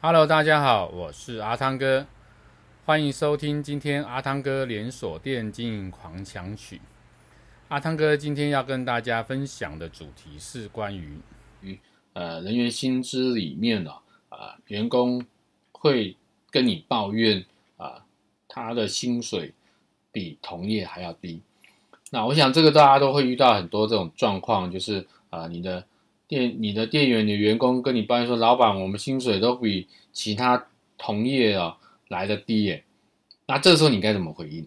Hello，大家好，我是阿汤哥，欢迎收听今天阿汤哥连锁店经营狂想曲。阿汤哥今天要跟大家分享的主题是关于与呃人员薪资里面呢啊、员工会跟你抱怨啊、他的薪水比同业还要低。那我想这个大家都会遇到很多这种状况，就是啊、你的。店，你的店员、你的员工跟你抱怨说：“老板，我们薪水都比其他同业啊来的低耶。”那这时候你该怎么回应？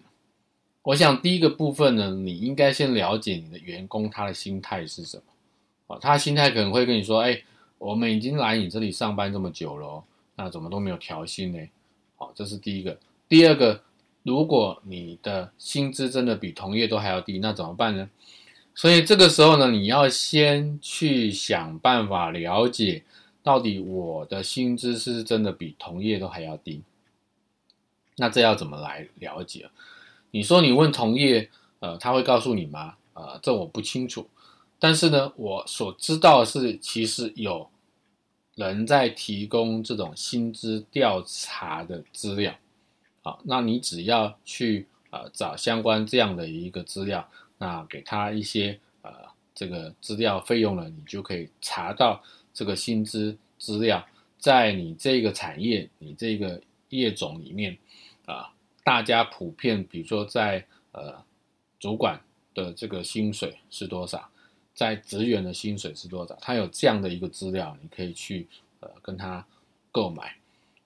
我想第一个部分呢，你应该先了解你的员工他的心态是什么。哦，他心态可能会跟你说：“哎，我们已经来你这里上班这么久了，那怎么都没有调薪呢？”好，这是第一个。第二个，如果你的薪资真的比同业都还要低，那怎么办呢？所以这个时候呢，你要先去想办法了解，到底我的薪资是真的比同业都还要低。那这要怎么来了解？你说你问同业，呃，他会告诉你吗？呃，这我不清楚。但是呢，我所知道的是，其实有人在提供这种薪资调查的资料。好，那你只要去呃找相关这样的一个资料。那给他一些呃这个资料费用呢，你就可以查到这个薪资资料，在你这个产业、你这个业种里面啊、大家普遍，比如说在呃主管的这个薪水是多少，在职员的薪水是多少，他有这样的一个资料，你可以去呃跟他购买。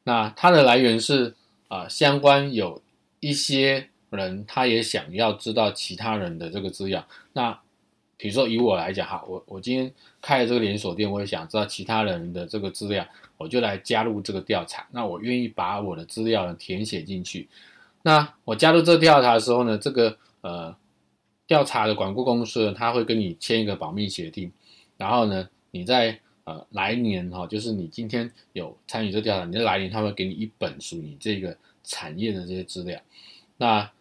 那它的来源是啊、相关有一些。人他也想要知道其他人的这个资料。那比如说以我来讲哈，我我今天开了这个连锁店，我也想知道其他人的这个资料，我就来加入这个调查。那我愿意把我的资料呢填写进去。那我加入这个调查的时候呢，这个呃调查的管顾公司呢，他会跟你签一个保密协定。然后呢，你在呃来年哈，就是你今天有参与这调查，你在来年他会给你一本属于这个产业的这些资料。那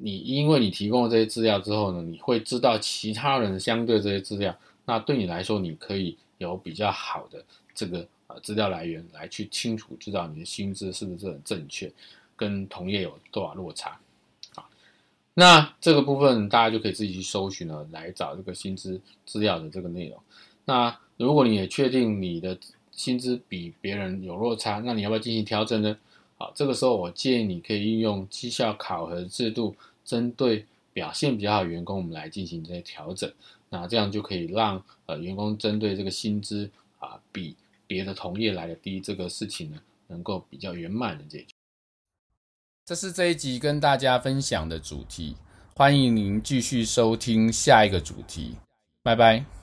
你因为你提供了这些资料之后呢，你会知道其他人相对这些资料，那对你来说，你可以有比较好的这个呃资料来源来去清楚知道你的薪资是不是很正确，跟同业有多少落差啊？那这个部分大家就可以自己去搜寻了，来找这个薪资资料的这个内容。那如果你也确定你的薪资比别人有落差，那你要不要进行调整呢？好，这个时候我建议你可以运用绩效考核制度，针对表现比较好的员工，我们来进行这些调整。那这样就可以让呃员工针对这个薪资啊比别的同业来的低这个事情呢，能够比较圆满的解决。这是这一集跟大家分享的主题，欢迎您继续收听下一个主题，拜拜。